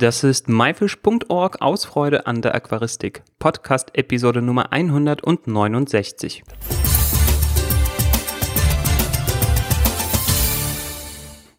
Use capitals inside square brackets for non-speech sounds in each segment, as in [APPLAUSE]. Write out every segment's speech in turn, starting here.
Das ist myfish.org aus Freude an der Aquaristik. Podcast Episode Nummer 169.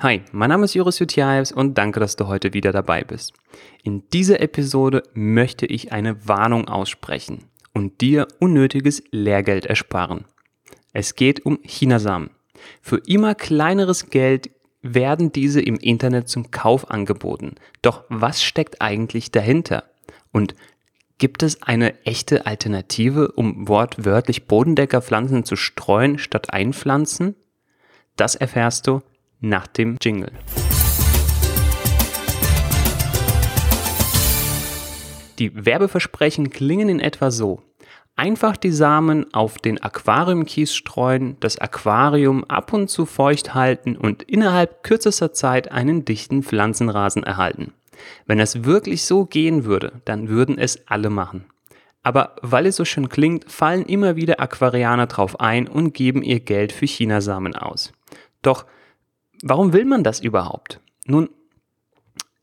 Hi, mein Name ist Joris Jutjaevs und danke, dass du heute wieder dabei bist. In dieser Episode möchte ich eine Warnung aussprechen und dir unnötiges Lehrgeld ersparen. Es geht um Chinasamen. Für immer kleineres Geld werden diese im Internet zum Kauf angeboten. Doch was steckt eigentlich dahinter? Und gibt es eine echte Alternative, um wortwörtlich Bodendeckerpflanzen zu streuen statt einpflanzen? Das erfährst du nach dem Jingle. Die Werbeversprechen klingen in etwa so. Einfach die Samen auf den Aquariumkies streuen, das Aquarium ab und zu feucht halten und innerhalb kürzester Zeit einen dichten Pflanzenrasen erhalten. Wenn es wirklich so gehen würde, dann würden es alle machen. Aber weil es so schön klingt, fallen immer wieder Aquarianer drauf ein und geben ihr Geld für Chinasamen aus. Doch warum will man das überhaupt? Nun,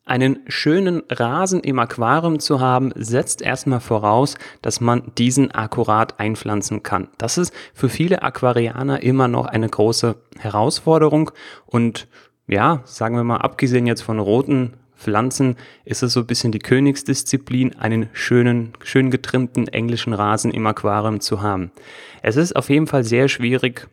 einen schönen Rasen im Aquarium zu haben, setzt erstmal voraus, dass man diesen akkurat einpflanzen kann. Das ist für viele Aquarianer immer noch eine große Herausforderung und ja, sagen wir mal, abgesehen jetzt von roten Pflanzen ist es so ein bisschen die Königsdisziplin, einen schönen, schön getrimmten englischen Rasen im Aquarium zu haben. Es ist auf jeden Fall sehr schwierig,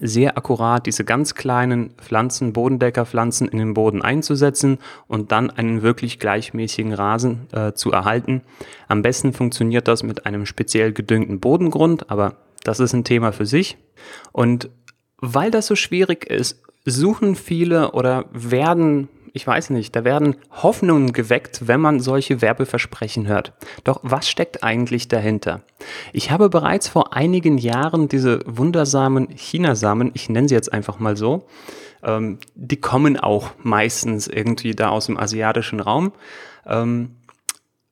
sehr akkurat diese ganz kleinen Pflanzen, Bodendeckerpflanzen in den Boden einzusetzen und dann einen wirklich gleichmäßigen Rasen äh, zu erhalten. Am besten funktioniert das mit einem speziell gedüngten Bodengrund, aber das ist ein Thema für sich. Und weil das so schwierig ist, suchen viele oder werden ich weiß nicht, da werden Hoffnungen geweckt, wenn man solche Werbeversprechen hört. Doch was steckt eigentlich dahinter? Ich habe bereits vor einigen Jahren diese wundersamen Chinasamen, ich nenne sie jetzt einfach mal so, ähm, die kommen auch meistens irgendwie da aus dem asiatischen Raum. Ähm,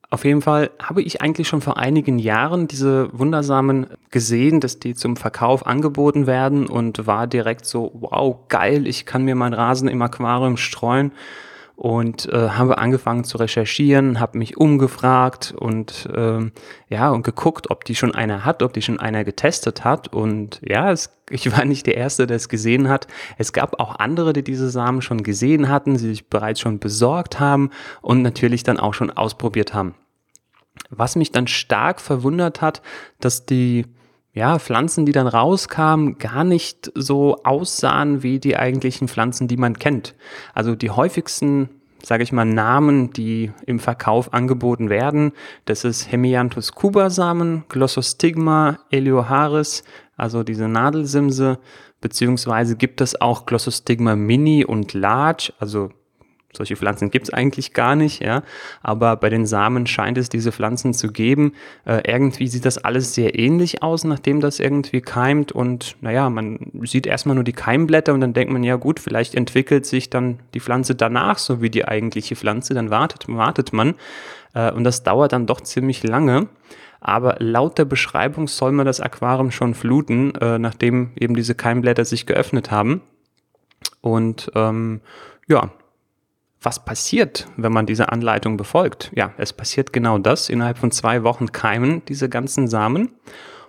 auf jeden Fall habe ich eigentlich schon vor einigen Jahren diese Wundersamen gesehen, dass die zum Verkauf angeboten werden und war direkt so, wow, geil, ich kann mir meinen Rasen im Aquarium streuen und äh, habe angefangen zu recherchieren, habe mich umgefragt und ähm, ja und geguckt, ob die schon einer hat, ob die schon einer getestet hat und ja, es, ich war nicht der erste, der es gesehen hat. Es gab auch andere, die diese Samen schon gesehen hatten, sie sich bereits schon besorgt haben und natürlich dann auch schon ausprobiert haben. Was mich dann stark verwundert hat, dass die ja, Pflanzen, die dann rauskamen, gar nicht so aussahen wie die eigentlichen Pflanzen, die man kennt. Also die häufigsten, sage ich mal, Namen, die im Verkauf angeboten werden, das ist Hemianthus cubasamen, Glossostigma elioharis, also diese Nadelsimse, beziehungsweise gibt es auch Glossostigma mini und large, also solche Pflanzen gibt es eigentlich gar nicht, ja. Aber bei den Samen scheint es diese Pflanzen zu geben. Äh, irgendwie sieht das alles sehr ähnlich aus, nachdem das irgendwie keimt. Und naja, man sieht erstmal nur die Keimblätter und dann denkt man, ja gut, vielleicht entwickelt sich dann die Pflanze danach, so wie die eigentliche Pflanze. Dann wartet, wartet man. Äh, und das dauert dann doch ziemlich lange. Aber laut der Beschreibung soll man das Aquarium schon fluten, äh, nachdem eben diese Keimblätter sich geöffnet haben. Und ähm, ja, was passiert, wenn man diese Anleitung befolgt? Ja, es passiert genau das. Innerhalb von zwei Wochen keimen diese ganzen Samen.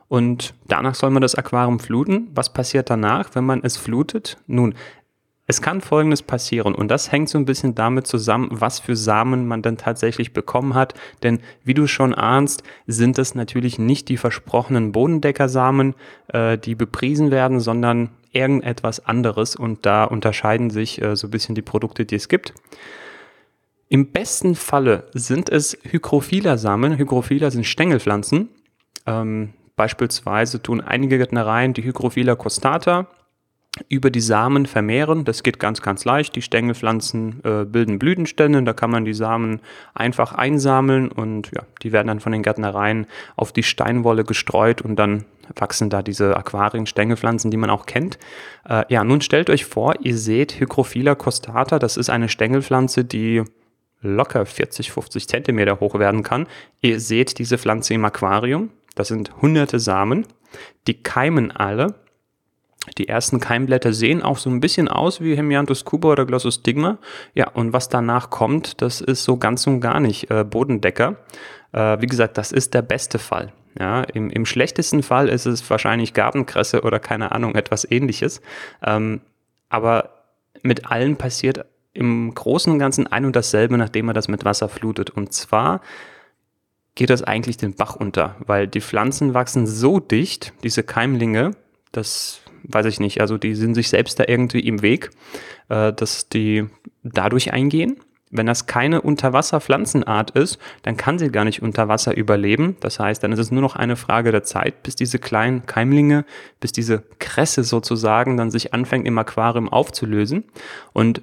Und danach soll man das Aquarium fluten. Was passiert danach, wenn man es flutet? Nun, es kann Folgendes passieren und das hängt so ein bisschen damit zusammen, was für Samen man dann tatsächlich bekommen hat. Denn wie du schon ahnst, sind es natürlich nicht die versprochenen Bodendeckersamen, äh, die bepriesen werden, sondern irgendetwas anderes und da unterscheiden sich äh, so ein bisschen die Produkte, die es gibt. Im besten Falle sind es Hygrophila-Samen. Hygrophila sind Stängelpflanzen. Ähm, beispielsweise tun einige Gärtnereien die Hygrophila costata über die Samen vermehren. Das geht ganz, ganz leicht. Die Stängelpflanzen äh, bilden Blütenstände. Da kann man die Samen einfach einsammeln und ja, die werden dann von den Gärtnereien auf die Steinwolle gestreut und dann wachsen da diese Aquarien-Stängelpflanzen, die man auch kennt. Äh, ja, nun stellt euch vor, ihr seht Hygrophila costata. Das ist eine Stängelpflanze, die locker 40, 50 Zentimeter hoch werden kann. Ihr seht diese Pflanze im Aquarium. Das sind hunderte Samen. Die keimen alle Die ersten Keimblätter sehen auch so ein bisschen aus wie Hemianthus cuba oder Glossostigma. Ja, und was danach kommt, das ist so ganz und gar nicht äh, Bodendecker. Äh, wie gesagt, das ist der beste Fall. Ja, im, im schlechtesten Fall ist es wahrscheinlich Gartenkresse oder keine Ahnung, etwas ähnliches. Ähm, aber mit allen passiert im Großen und Ganzen ein und dasselbe, nachdem man das mit Wasser flutet. Und zwar geht das eigentlich den Bach unter, weil die Pflanzen wachsen so dicht, diese Keimlinge, das weiß ich nicht, also die sind sich selbst da irgendwie im Weg, äh, dass die dadurch eingehen. Wenn das keine Unterwasserpflanzenart ist, dann kann sie gar nicht unter Wasser überleben. Das heißt, dann ist es nur noch eine Frage der Zeit, bis diese kleinen Keimlinge, bis diese Kresse sozusagen dann sich anfängt im Aquarium aufzulösen. Und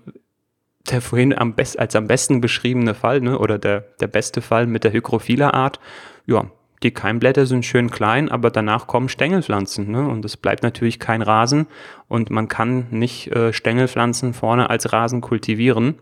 der vorhin am best, als am besten beschriebene Fall, ne, oder der, der beste Fall mit der Hygrophila-Art, ja, die Keimblätter sind schön klein, aber danach kommen Stängelpflanzen. Ne? Und es bleibt natürlich kein Rasen und man kann nicht äh, Stängelpflanzen vorne als Rasen kultivieren.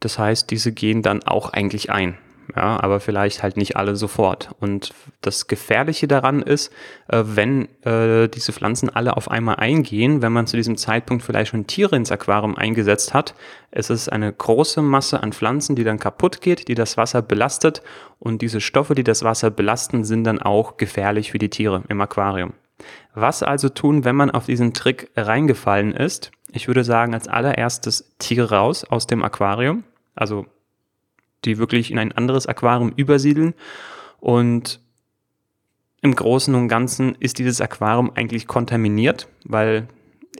Das heißt, diese gehen dann auch eigentlich ein. Ja, aber vielleicht halt nicht alle sofort. Und das Gefährliche daran ist, äh, wenn äh, diese Pflanzen alle auf einmal eingehen, wenn man zu diesem Zeitpunkt vielleicht schon Tiere ins Aquarium eingesetzt hat, es ist eine große Masse an Pflanzen, die dann kaputt geht, die das Wasser belastet. Und diese Stoffe, die das Wasser belasten, sind dann auch gefährlich für die Tiere im Aquarium. Was also tun, wenn man auf diesen Trick reingefallen ist? Ich würde sagen, als allererstes Tiere raus aus dem Aquarium. Also die wirklich in ein anderes Aquarium übersiedeln. Und im Großen und Ganzen ist dieses Aquarium eigentlich kontaminiert, weil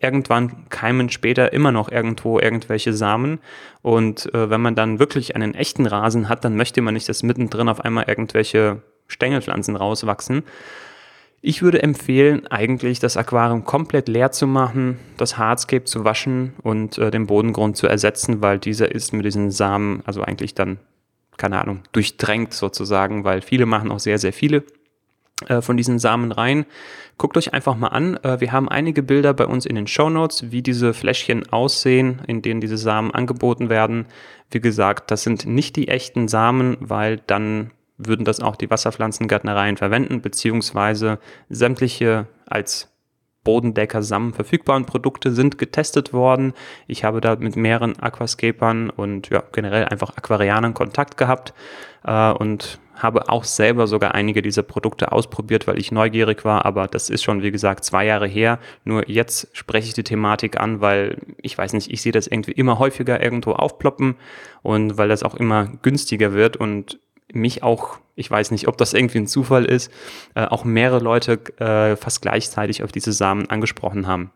irgendwann keimen später immer noch irgendwo irgendwelche Samen. Und äh, wenn man dann wirklich einen echten Rasen hat, dann möchte man nicht, dass mittendrin auf einmal irgendwelche Stängelpflanzen rauswachsen. Ich würde empfehlen, eigentlich das Aquarium komplett leer zu machen, das Hardscape zu waschen und äh, den Bodengrund zu ersetzen, weil dieser ist mit diesen Samen also eigentlich dann keine Ahnung, durchdrängt sozusagen, weil viele machen auch sehr, sehr viele äh, von diesen Samen rein. Guckt euch einfach mal an. Äh, wir haben einige Bilder bei uns in den Show Notes, wie diese Fläschchen aussehen, in denen diese Samen angeboten werden. Wie gesagt, das sind nicht die echten Samen, weil dann würden das auch die Wasserpflanzengärtnereien verwenden, beziehungsweise sämtliche als Bodendecker Samen verfügbaren Produkte sind getestet worden. Ich habe da mit mehreren Aquascapern und ja, generell einfach Aquarianern Kontakt gehabt äh, und habe auch selber sogar einige dieser Produkte ausprobiert, weil ich neugierig war, aber das ist schon, wie gesagt, zwei Jahre her. Nur jetzt spreche ich die Thematik an, weil ich weiß nicht, ich sehe das irgendwie immer häufiger irgendwo aufploppen und weil das auch immer günstiger wird und mich auch, ich weiß nicht, ob das irgendwie ein Zufall ist, äh, auch mehrere Leute äh, fast gleichzeitig auf diese Samen angesprochen haben.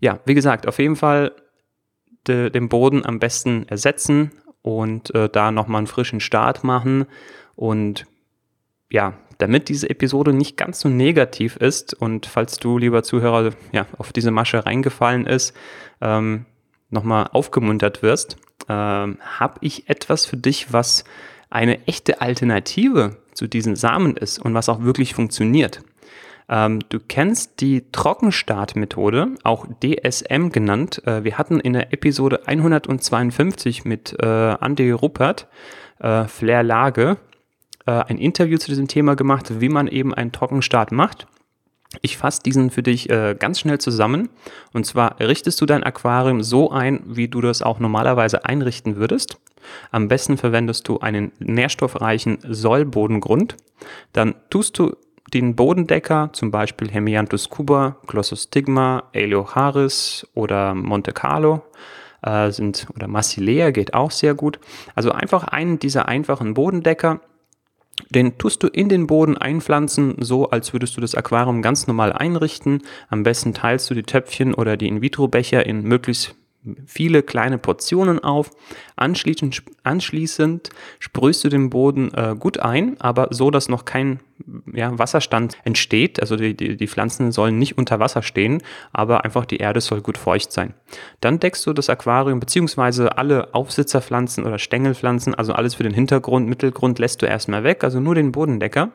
Ja, wie gesagt, auf jeden Fall de, den Boden am besten ersetzen und äh, da nochmal einen frischen Start machen. Und ja, damit diese Episode nicht ganz so negativ ist und falls du, lieber Zuhörer, ja, auf diese Masche reingefallen ist, ähm, nochmal aufgemuntert wirst, ähm, habe ich etwas für dich, was eine echte Alternative zu diesen Samen ist und was auch wirklich funktioniert. Ähm, du kennst die Trockenstartmethode, auch DSM genannt. Äh, wir hatten in der Episode 152 mit äh, Andy Ruppert, äh, Flair Lage, äh, ein Interview zu diesem Thema gemacht, wie man eben einen Trockenstart macht. Ich fasse diesen für dich äh, ganz schnell zusammen. Und zwar richtest du dein Aquarium so ein, wie du das auch normalerweise einrichten würdest. Am besten verwendest du einen nährstoffreichen Sollbodengrund. Dann tust du den Bodendecker, zum Beispiel Hemianthus cuba, Glossostigma, Eleocharis oder Monte Carlo, äh, sind, oder Massilea geht auch sehr gut. Also einfach einen dieser einfachen Bodendecker den tust du in den Boden einpflanzen, so als würdest du das Aquarium ganz normal einrichten. Am besten teilst du die Töpfchen oder die In-vitro-Becher in möglichst viele kleine Portionen auf. Anschließend, anschließend sprühst du den Boden äh, gut ein, aber so, dass noch kein ja, Wasserstand entsteht. Also die, die, die Pflanzen sollen nicht unter Wasser stehen, aber einfach die Erde soll gut feucht sein. Dann deckst du das Aquarium beziehungsweise alle Aufsitzerpflanzen oder Stängelpflanzen, also alles für den Hintergrund, Mittelgrund lässt du erstmal weg, also nur den Bodendecker.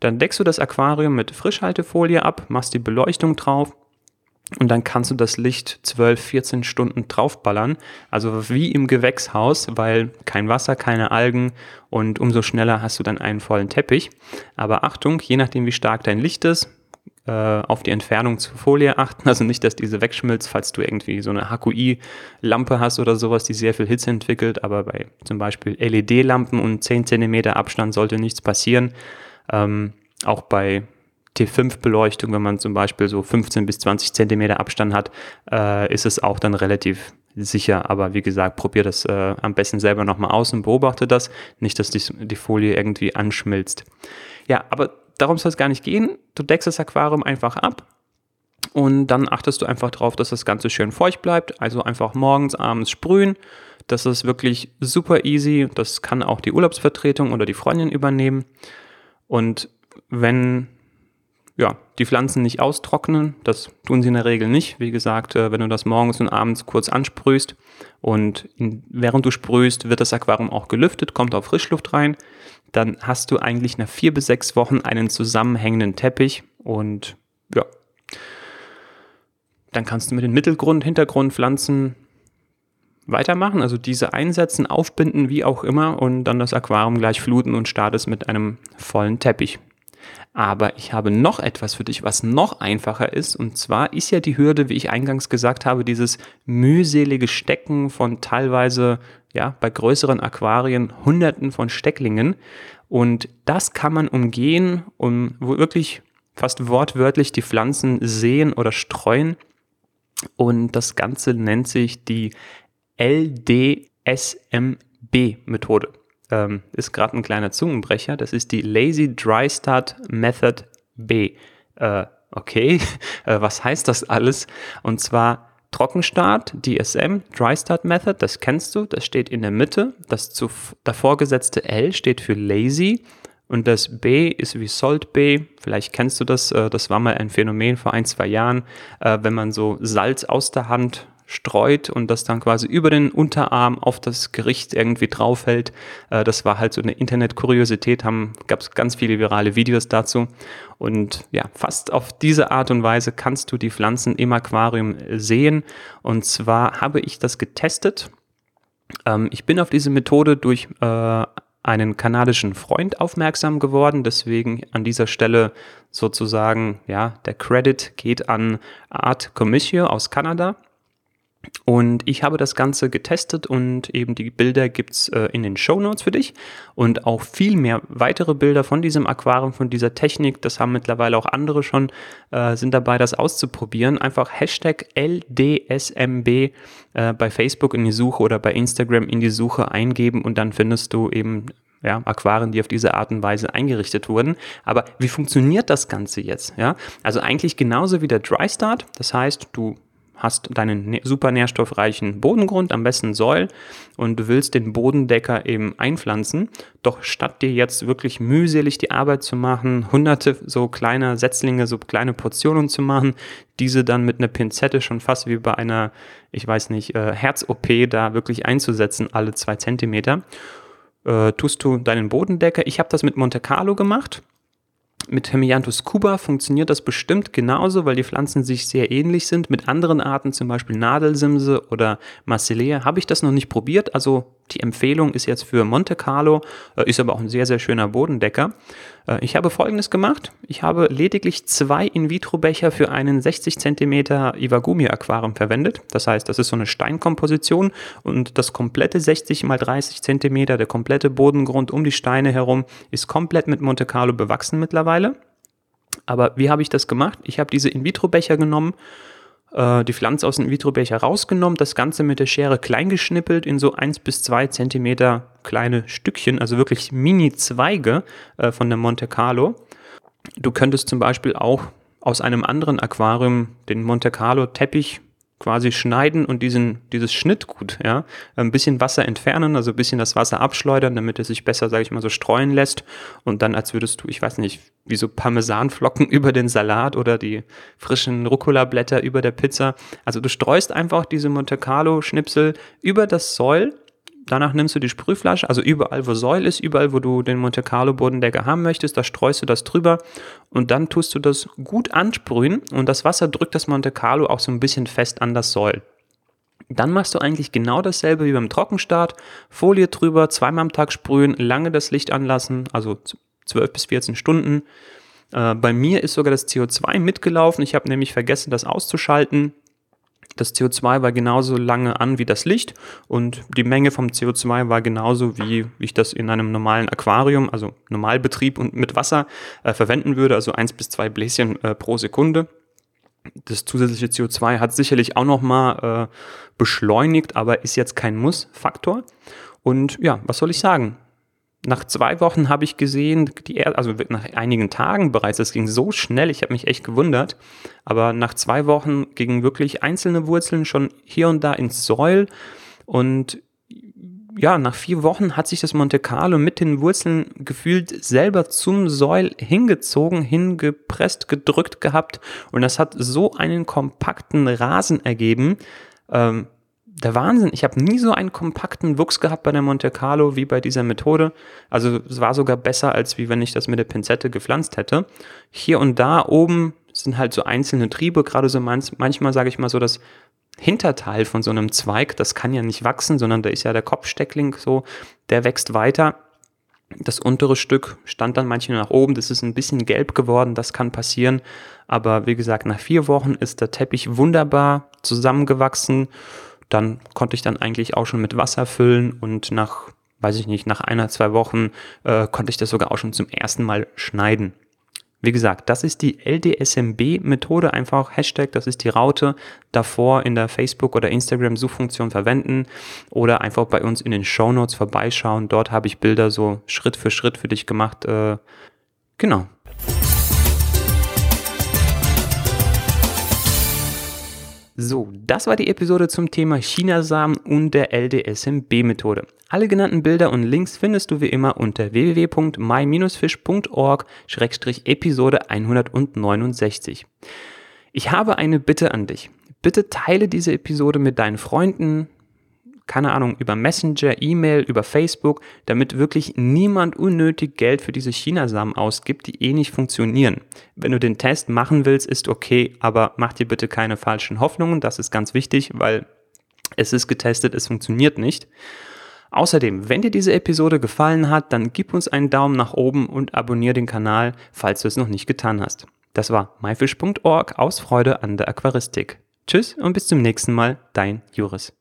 Dann deckst du das Aquarium mit Frischhaltefolie ab, machst die Beleuchtung drauf und dann kannst du das Licht 12, 14 Stunden draufballern. Also wie im Gewächshaus, weil kein Wasser, keine Algen und umso schneller hast du dann einen vollen Teppich. Aber Achtung, je nachdem wie stark dein Licht ist, äh, auf die Entfernung zur Folie achten, also nicht, dass diese wegschmilzt, falls du irgendwie so eine HQI-Lampe hast oder sowas, die sehr viel Hitze entwickelt, aber bei zum Beispiel LED-Lampen und 10 cm Abstand sollte nichts passieren. Ähm, auch bei T5-Beleuchtung, wenn man zum Beispiel so 15 bis 20 Zentimeter Abstand hat, äh, ist es auch dann relativ sicher. Aber wie gesagt, probier das äh, am besten selber nochmal aus und beobachte das. Nicht, dass die, die Folie irgendwie anschmilzt. Ja, aber darum soll es gar nicht gehen. Du deckst das Aquarium einfach ab und dann achtest du einfach darauf, dass das Ganze schön feucht bleibt. Also einfach morgens, abends sprühen. Das ist wirklich super easy. Das kann auch die Urlaubsvertretung oder die Freundin übernehmen. Und wenn ja, die Pflanzen nicht austrocknen. Das tun sie in der Regel nicht. Wie gesagt, äh, wenn du das morgens und abends kurz ansprühst und während du sprühst, wird das Aquarium auch gelüftet, kommt auch Frischluft rein, dann hast du eigentlich nach vier bis sechs Wochen einen zusammenhängenden Teppich und ja, dann kannst du mit den Mittelgrund, Hintergrundpflanzen weitermachen, also diese einsetzen, aufbinden, wie auch immer und dann das Aquarium gleich fluten und startest mit einem vollen Teppich. Aber ich habe noch etwas für dich, was noch einfacher ist. Und zwar ist ja die Hürde, wie ich eingangs gesagt habe, dieses mühselige Stecken von teilweise, ja, bei größeren Aquarien Hunderten von Stecklingen. Und das kann man umgehen, um wirklich fast wortwörtlich die Pflanzen sehen oder streuen. Und das Ganze nennt sich die LDSMB-Methode ähm, ist gerade ein kleiner Zungenbrecher. Das ist die Lazy Dry Start Method B. Äh, okay, [LAUGHS] äh, was heißt das alles? Und zwar Trockenstart, DSM, Dry Start Method, das kennst du, das steht in der Mitte. Das zu, davor gesetzte L steht für Lazy und das B ist wie Salt B. Vielleicht kennst du das, äh, das war mal ein Phänomen vor ein, zwei Jahren, äh, wenn man so Salz aus der Hand streut und das dann quasi über den Unterarm auf das Gericht irgendwie draufhält. Äh, das war halt so eine Internet-Kuriosität, gab es ganz viele virale Videos dazu. Und ja, fast auf diese Art und Weise kannst du die Pflanzen im Aquarium sehen. Und zwar habe ich das getestet. Ähm, ich bin auf diese Methode durch äh, einen kanadischen Freund aufmerksam geworden. Deswegen an dieser Stelle sozusagen, ja, der Credit geht an Art Commission aus Kanada. Und ich habe das Ganze getestet und eben die Bilder gibt's äh, in den Show Notes für dich und auch viel mehr weitere Bilder von diesem Aquarium, von dieser Technik. Das haben mittlerweile auch andere schon, äh, sind dabei, das auszuprobieren. Einfach Hashtag LDSMB äh, bei Facebook in die Suche oder bei Instagram in die Suche eingeben und dann findest du eben ja, Aquarien, die auf diese Art und Weise eingerichtet wurden. Aber wie funktioniert das Ganze jetzt? Ja, also eigentlich genauso wie der Dry Start. Das heißt, du hast deinen super nährstoffreichen Bodengrund, am besten Säul, und du willst den Bodendecker eben einpflanzen. Doch statt dir jetzt wirklich mühselig die Arbeit zu machen, hunderte so kleiner Setzlinge, so kleine Portionen zu machen, diese dann mit einer Pinzette schon fast wie bei einer, ich weiß nicht, äh, Herz-OP da wirklich einzusetzen, alle zwei Zentimeter, äh, tust du deinen Bodendecker. Ich habe das mit Monte Carlo gemacht mit Hemianthus cuba funktioniert das bestimmt genauso, weil die Pflanzen sich sehr ähnlich sind. Mit anderen Arten, zum Beispiel Nadelsimse oder Marcellea, habe ich das noch nicht probiert. Also die Empfehlung ist jetzt für Monte Carlo, äh, ist aber auch ein sehr, sehr schöner Bodendecker. Äh, ich habe folgendes gemacht. Ich habe lediglich zwei In-vitro-Becher für einen 60 cm Iwagumi-Aquarium verwendet. Das heißt, das ist so eine Steinkomposition und das komplette 60 x 30 cm, der komplette Bodengrund um die Steine herum, ist komplett mit Monte Carlo bewachsen mittlerweile. Aber wie habe ich das gemacht? Ich habe diese In-vitro-Becher genommen äh, die Pflanze aus dem Vitrobecher rausgenommen, das Ganze mit der Schere klein geschnippelt in so 1 bis 2 Zentimeter kleine Stückchen, also wirklich Mini-Zweige äh, von der Monte Carlo. Du könntest zum Beispiel auch aus einem anderen Aquarium den Monte Carlo Teppich quasi schneiden und diesen, dieses Schnittgut, ja, ein bisschen Wasser entfernen, also ein bisschen das Wasser abschleudern, damit es sich besser, sage ich mal, so streuen lässt und dann, als würdest du, ich weiß nicht, wie so Parmesanflocken [LAUGHS] über den Salat oder die frischen Rucola-Blätter über der Pizza. Also du streust einfach diese Monte Carlo Schnipsel über das Säul Danach nimmst du die Sprühflasche, also überall, wo Säul ist, überall, wo du den Monte Carlo Bodendecker haben möchtest, da streust du das drüber und dann tust du das gut ansprühen und das Wasser drückt das Monte Carlo auch so ein bisschen fest an das Säul. Dann machst du eigentlich genau dasselbe wie beim Trockenstart. Folie drüber, zweimal am Tag sprühen, lange das Licht anlassen, also 12 bis 14 Stunden. Äh, bei mir ist sogar das CO2 mitgelaufen. Ich habe nämlich vergessen, das auszuschalten. Das CO2 war genauso lange an wie das Licht und die Menge vom CO2 war genauso wie, ich das in einem normalen Aquarium, also Normalbetrieb und mit Wasser äh, verwenden würde, also eins bis zwei Bläschen äh, pro Sekunde. Das zusätzliche CO2 hat sicherlich auch nochmal äh, beschleunigt, aber ist jetzt kein Muss-Faktor. Und ja, was soll ich sagen? Nach zwei Wochen habe ich gesehen, die, also nach einigen Tagen bereits, das ging so schnell, ich habe mich echt gewundert, aber nach zwei Wochen gingen wirklich einzelne Wurzeln schon hier und da ins Säul und ja, nach vier Wochen hat sich das Monte Carlo mit den Wurzeln gefühlt selber zum Säul hingezogen, hingepresst, gedrückt gehabt und das hat so einen kompakten Rasen ergeben. Ähm, der Wahnsinn. Ich habe nie so einen kompakten Wuchs gehabt bei der Monte Carlo wie bei dieser Methode. Also es war sogar besser, als wie wenn ich das mit der Pinzette gepflanzt hätte. Hier und da oben sind halt so einzelne Triebe, gerade so manch, manchmal sage ich mal so das Hinterteil von so einem Zweig, das kann ja nicht wachsen, sondern da ist ja der Kopfsteckling so, der wächst weiter. Das untere Stück stand dann manchmal nach oben, das ist ein bisschen gelb geworden, das kann passieren. Aber wie gesagt, nach vier Wochen ist der Teppich wunderbar zusammengewachsen dann konnte ich dann eigentlich auch schon mit Wasser füllen und nach, weiß ich nicht, nach einer, zwei Wochen äh, konnte ich das sogar auch schon zum ersten Mal schneiden. Wie gesagt, das ist die LDSMB-Methode, einfach Hashtag, das ist die Raute, davor in der Facebook- oder Instagram-Suchfunktion verwenden oder einfach bei uns in den Show Notes vorbeischauen. Dort habe ich Bilder so Schritt für Schritt für dich gemacht. Äh, genau. So, das war die Episode zum Thema Chinasamen und der LDSMB-Methode. Alle genannten Bilder und Links findest du wie immer unter www.my-fish.org-episode 169. Ich habe eine Bitte an dich. Bitte teile diese Episode mit deinen Freunden, keine Ahnung, über Messenger, E-Mail, über Facebook, damit wirklich niemand unnötig Geld für diese Chinasamen ausgibt, die eh nicht funktionieren. Wenn du den Test machen willst, ist okay, aber mach dir bitte keine falschen Hoffnungen, das ist ganz wichtig, weil es ist getestet, es funktioniert nicht. Außerdem, wenn dir diese Episode gefallen hat, dann gib uns einen Daumen nach oben und abonniere den Kanal, falls du es noch nicht getan hast. Das war myfish.org aus Freude an der Aquaristik. Tschüss und bis zum nächsten Mal, dein Juris.